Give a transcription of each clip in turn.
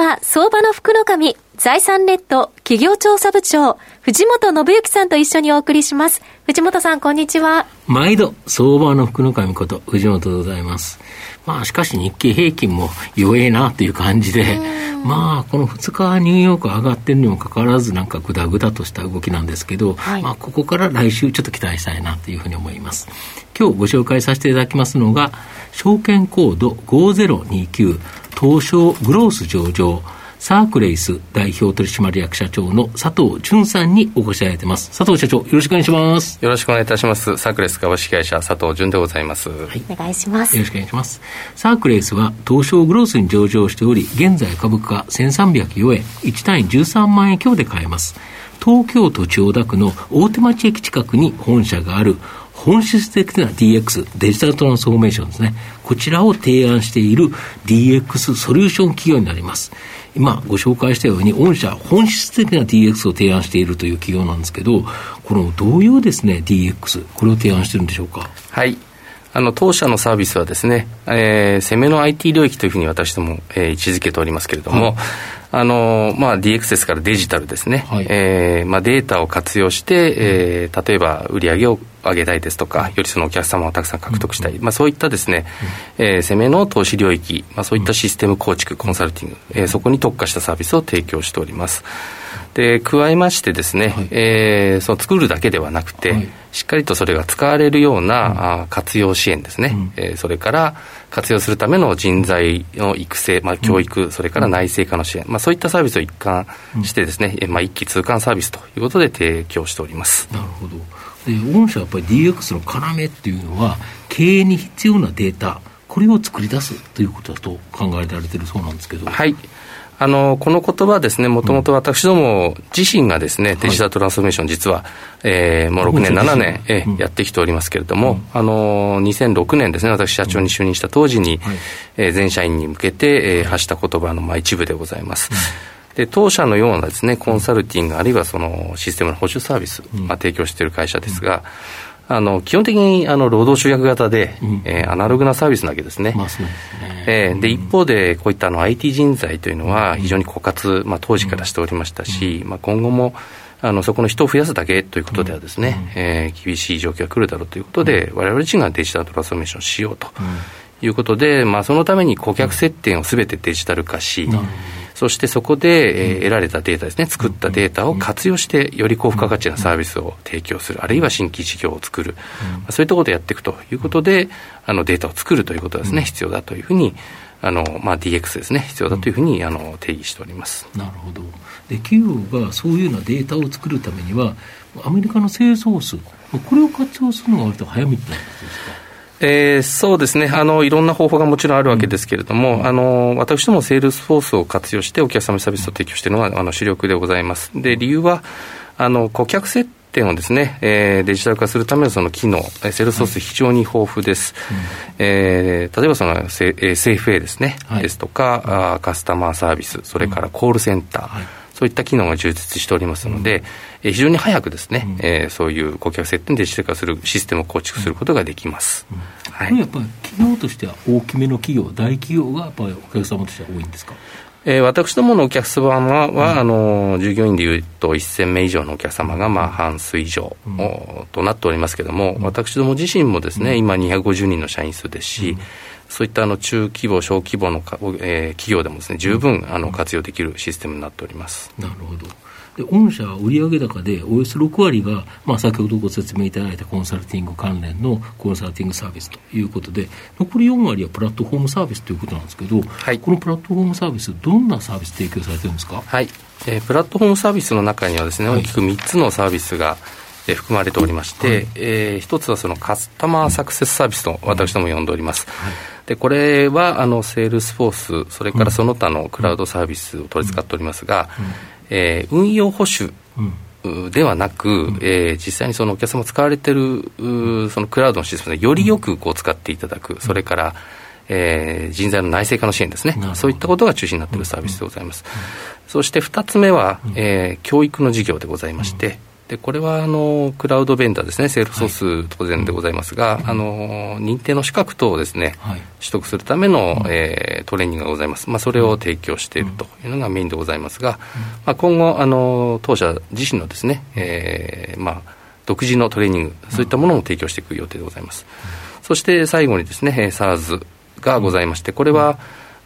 は。相場の福の神財産ネット企業調査部長藤本信之さんと一緒にお送りします。藤本さんこんにちは。毎度相場の福の神こと藤本でございます。まあしかし日経平均も弱えなという感じで、まあこの2日ニューヨーク上がってるにもかかわらずなんかぐだぐだとした動きなんですけど、はい、まあここから来週ちょっと期待したいなというふうに思います。今日ご紹介させていただきますのが、証券コード5029東証グロース上場サークレイス代表取締役社長の佐藤淳さんにお越しいただいてます。佐藤社長、よろしくお願いします。よろしくお願いいたします。サークレイス株式会社佐藤淳でございます。はい。お願いします。よろしくお願いします。サークレイスは東証グロースに上場しており、現在株価1304円、1単位13万円強で買えます。東京都千代田区の大手町駅近くに本社がある本質的な DX、デジタルトランスフォーメーションですね。こちらを提案している DX ソリューション企業になります。今ご紹介したように、御社、本質的な DX を提案しているという企業なんですけど、このどういうですね、DX、これを提案してるんでしょうか？はい。あの、当社のサービスはですね、えー、攻めの IT 領域というふうに私ども、えー、位置づけておりますけれども、はい。あのまあ、DX ですからデジタルですね、はい、えー、まあ、データを活用して、えー、例えば売上を上げたいですとか、よりそのお客様をたくさん獲得したい、まあ、そういったですね、えー、攻めの投資領域、まあ、そういったシステム構築、コンサルティング、えー、そこに特化したサービスを提供しております。で加えましてですね、はい、えー、その作るだけではなくて、はい、しっかりとそれが使われるような、うん、活用支援ですね、うん、えー、それから活用するための人材の育成、まあ、教育、うん、それから内製化の支援、まあ、そういったサービスを一貫してですね、うん、まあ、一気通貫サービスということで提供しております。なるほど。で御社はやっぱり DX の要っていうのは経営に必要なデータこれを作り出すということだと考えられてるそうなんですけど。はいあの、この言葉はですね、もともと私ども自身がですね、デジタルトランスフォーメーション、実は、えー、もう6年、7年、えやってきておりますけれども、あの、2006年ですね、私社長に就任した当時に、え全社員に向けて、え発した言葉の、まあ、一部でございます。で当社のようなですねコンサルティングあるいはそのシステムの保守サービス、まあ、提供している会社ですが、あの基本的にあの労働集約型で、うん、えー、アナログなサービスなわけですね。まあ、そうですね。えー、で一方で、こういったあの IT 人材というのは、非常に枯渇、まあ、当時からしておりましたし、まあ、今後もあのそこの人を増やすだけということではですね、うん、えー、厳しい状況が来るだろうということで、われわれ自身がデジタルトランスフォーメーションをしようということで、まあ、そのために顧客接点をすべてデジタル化し、うんそしてそこで、えー、得られたデータですね、作ったデータを活用して、より高付加価値なサービスを提供する、あるいは新規事業を作る、まあ、そういったことをやっていくということで、あのデータを作るということはですね、必要だというふうに、あのまあ、DX ですね、必要だというふうにあの定義しております。なるほど。で、企業がそういうようなデータを作るためには、アメリカのセールスフォース、これを活用するのが割と早めってことですか？えー、そうですね。あの、いろんな方法がもちろんあるわけですけれども、うん、あの私どもセールスフォースを活用して、お客様にサービスを提供しているのがあの主力でございます。で理由はあの顧客接点をですね、えー、デジタル化するためのその機能、セールスフォース非常に豊富です。はい、えー、例えばその、えー、 SFA ですね、はい、ですとか、あカスタマーサービス、それからコールセンター、はいそういった機能が充実しておりますので、うん、非常に早くですね、うん、えー、そういう顧客接点でデジタル化するシステムを構築することができます。うん。はい、やっぱり企業としては大きめの企業、大企業がやっぱりお客様としては多いんですか？えー、私どものお客様は、うん、あの従業員でいうと1000名以上のお客様が、まあ、半数以上、うん、となっておりますけれども、うん、私ども自身もですね、今250人の社員数ですし、そういったあの中規模、小規模のか、えー、企業でもですね、十分あの活用できるシステムになっております。なるほど。で御社は売上高でおよそ6割が、まあ、先ほどご説明いただいたコンサルティング関連のコンサルティングサービスということで、残り4割はプラットフォームサービスということなんですけど、はい、このプラットフォームサービス、どんなサービス提供されてるんですか、はい。えー、プラットフォームサービスの中にはですね、大きく3つのサービスが、え含まれておりまして、はい、えー、一つはそのカスタマーサクセスサービスと私ども呼んでおります。はい、でこれはあのセールスフォース、それからその他のクラウドサービスを取り扱っておりますが、うん。うん、えー、運用保守ではなく、うん、えー、実際にそのお客様使われてるそのクラウドのシステムでよりよくこう使っていただく、それから、えー、人材の内製化の支援ですね、そういったことが中心になっているサービスでございます。そして2つ目は、えー、教育の事業でございまして、でこれはあのクラウドベンダーですね、セールスフォース当然でございますが、はい、あの認定の資格等をですね、はい、取得するための、えー、トレーニングがございます、まあ、それを提供しているというのがメインでございますが、まあ、今後あの、当社自身のですね、えーまあ、独自のトレーニング、そういったものも提供していく予定でございます。そして最後にですね、SARS がございまして、これは、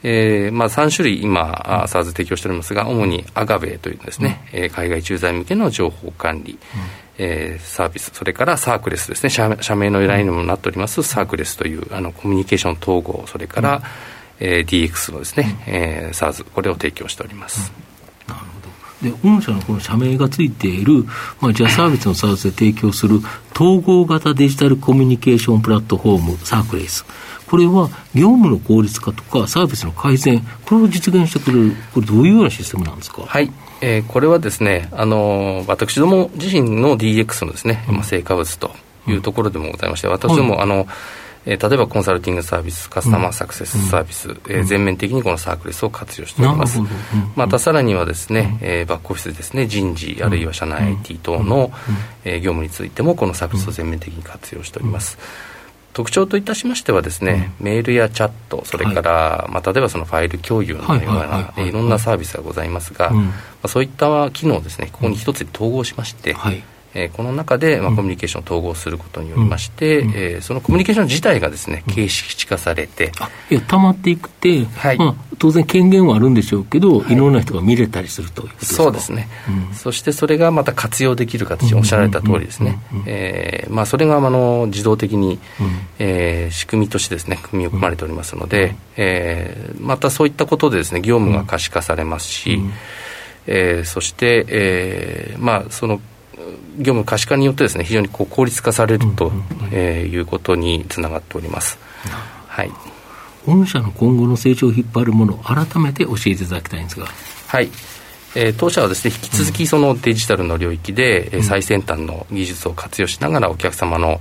えーまあ、3種類今、SARS 提供しておりますが、主にアガベというですね、うん、海外駐在向けの情報管理、うん、えー、サービス、それからサークレスですね、社社名の由来にもなっております、サークレスというあのコミュニケーション統合、それから、うん、えー、DX のですね、うん、えー、SARS、これを提供しております。なるほどで御社のこの社名がついている、まあ、じゃあサービスのサービスで提供する統合型デジタルコミュニケーションプラットフォーム、サークレス。これは業務の効率化とかサービスの改善、これを実現してくれる、これ、どういうようなシステムなんですか？はいえー、これはですね、あの私ども自身の DX のですね、まあ、成果物というところでもございまして、私ども、はい、あのえー、例えばコンサルティングサービス、カスタマーサクセスサービス、うん、えー、全面的にこのサークレスを活用しております。うん、またさらにはですね、うん、えー、バックオフィスですね、人事、あるいは社内 IT 等の、えー、業務についても、このサークレスを全面的に活用しております。特徴といたしましてはですね、うん、メールやチャット、それから、はい、まあ、例えばそのファイル共有のようないろんなサービスがございますが、うん、まあ、そういった機能をですね、ここに一つ統合しまして、はいえー、この中で、まあ、コミュニケーションを統合することによりまして、うん、えー、そのコミュニケーション自体がですね、形式化されて、いや溜まっていくって、はい。まあ、当然権限はあるんでしょうけど、はい、いろんな人が見れたりするということですそうですね、うん、そしてそれがまた活用できる形、おっしゃられた通りですね、えまあ、それがあの自動的に、うん、えー、仕組みとしてですね、組み込まれておりますので、うん、えー、またそういったことでですね、業務が可視化されますし、うん、えー、そして、えー、まあ、その業務可視化によってですね非常にこう効率化されると、えいうことにつながっております。はい。御社の今後の成長を引っ張るものを改めて教えていただきたいんですが。はい。えー、当社はですね引き続きそのデジタルの領域で、うん、最先端の技術を活用しながらお客様の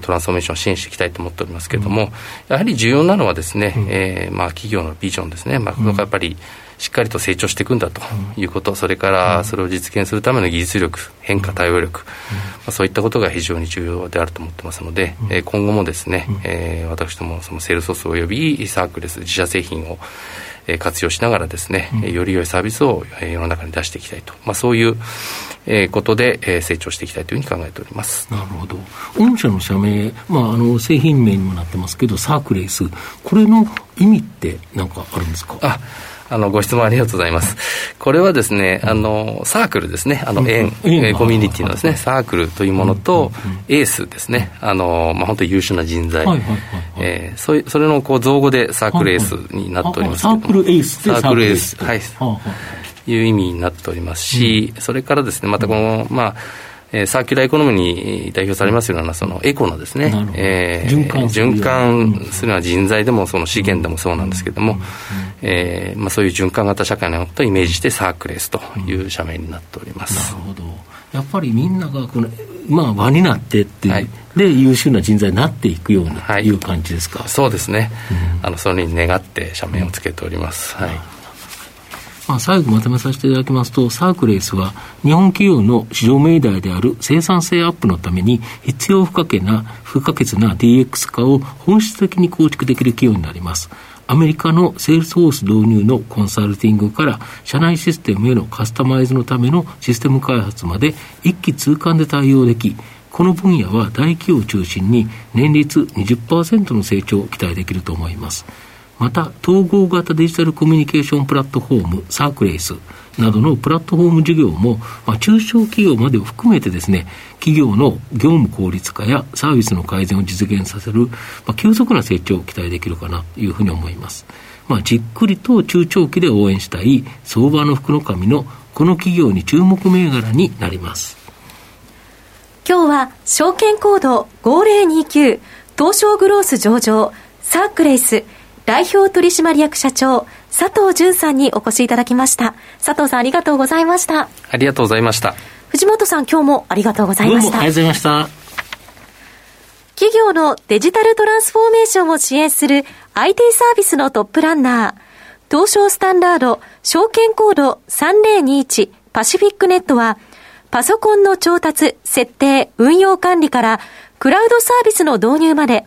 トランスフォーメーションを支援していきたいと思っておりますけれども、うん、やはり重要なのはですね、うん、えー、まあ、企業のビジョンですね、まあ、やっぱりしっかりと成長していくんだということ、それからそれを実現するための技術力、変化対応力、まあ、そういったことが非常に重要であると思ってますので、えー、今後もですね、えー、私どもそのセールソースおよびサークレス自社製品を活用しながらですね、うん、より良いサービスを世の中に出していきたいと、まあ、そういうことで成長していきたいというふうに考えております。なるほど、御社の社名、まあ、あの製品名にもなってますけど、サークレース、これの意味って何かあるんですか？ああの、ご質問ありがとうございます。これはですね、あの、サークルですね、あの、円、コミュニティのですね、サークルというものと、エースですね、あの、まあ、本当に優秀な人材、えー、そそれのこう造語でサークルエースになっておりますサークルエースサークルエース。はい。いう意味になっておりますし、それからですね、またこの、まあ、えサーキュラーエコノミーに代表されますようなそのエコのですね、えー、循環循環するような人材でもその資源でもそうなんですけれども、えーまあ、そういう循環型社会のことをイメージしてサークレスという社名になっております。なるほど。やっぱりみんながこの、まあ、輪になってっていう、はい、で優秀な人材になっていくような、はい、いう感じですか？そうですね、うん、あのそれに願って社名をつけております、はいまあ、最後まとめさせていただきますと、サークレースは日本企業の市場命題である生産性アップのために必要不可欠な、不可欠な DX 化を本質的に構築できる企業になります。アメリカのセールスフォース導入のコンサルティングから社内システムへのカスタマイズのためのシステム開発まで一気通貫で対応でき、この分野は大企業を中心に年率20%の成長を期待できると思います。また、統合型デジタルコミュニケーションプラットフォーム、サークレイスなどのプラットフォーム事業も、まあ、中小企業までを含めてですね、企業の業務効率化やサービスの改善を実現させる、まあ、急速な成長を期待できるかなというふうに思います。まあ、じっくりと中長期で応援したい相場の福の神のこの企業に注目銘柄になります。今日は証券コード5029東証グロース上場サークレース代表取締役社長、佐藤淳さんにお越しいただきました。佐藤さんありがとうございました。ありがとうございました。藤本さん今日もありがとうございました。ありがとうございました。企業のデジタルトランスフォーメーションを支援する IT サービスのトップランナー、東証スタンダード証券コード3021パシフィックネットは、パソコンの調達、設定、運用管理から、クラウドサービスの導入まで、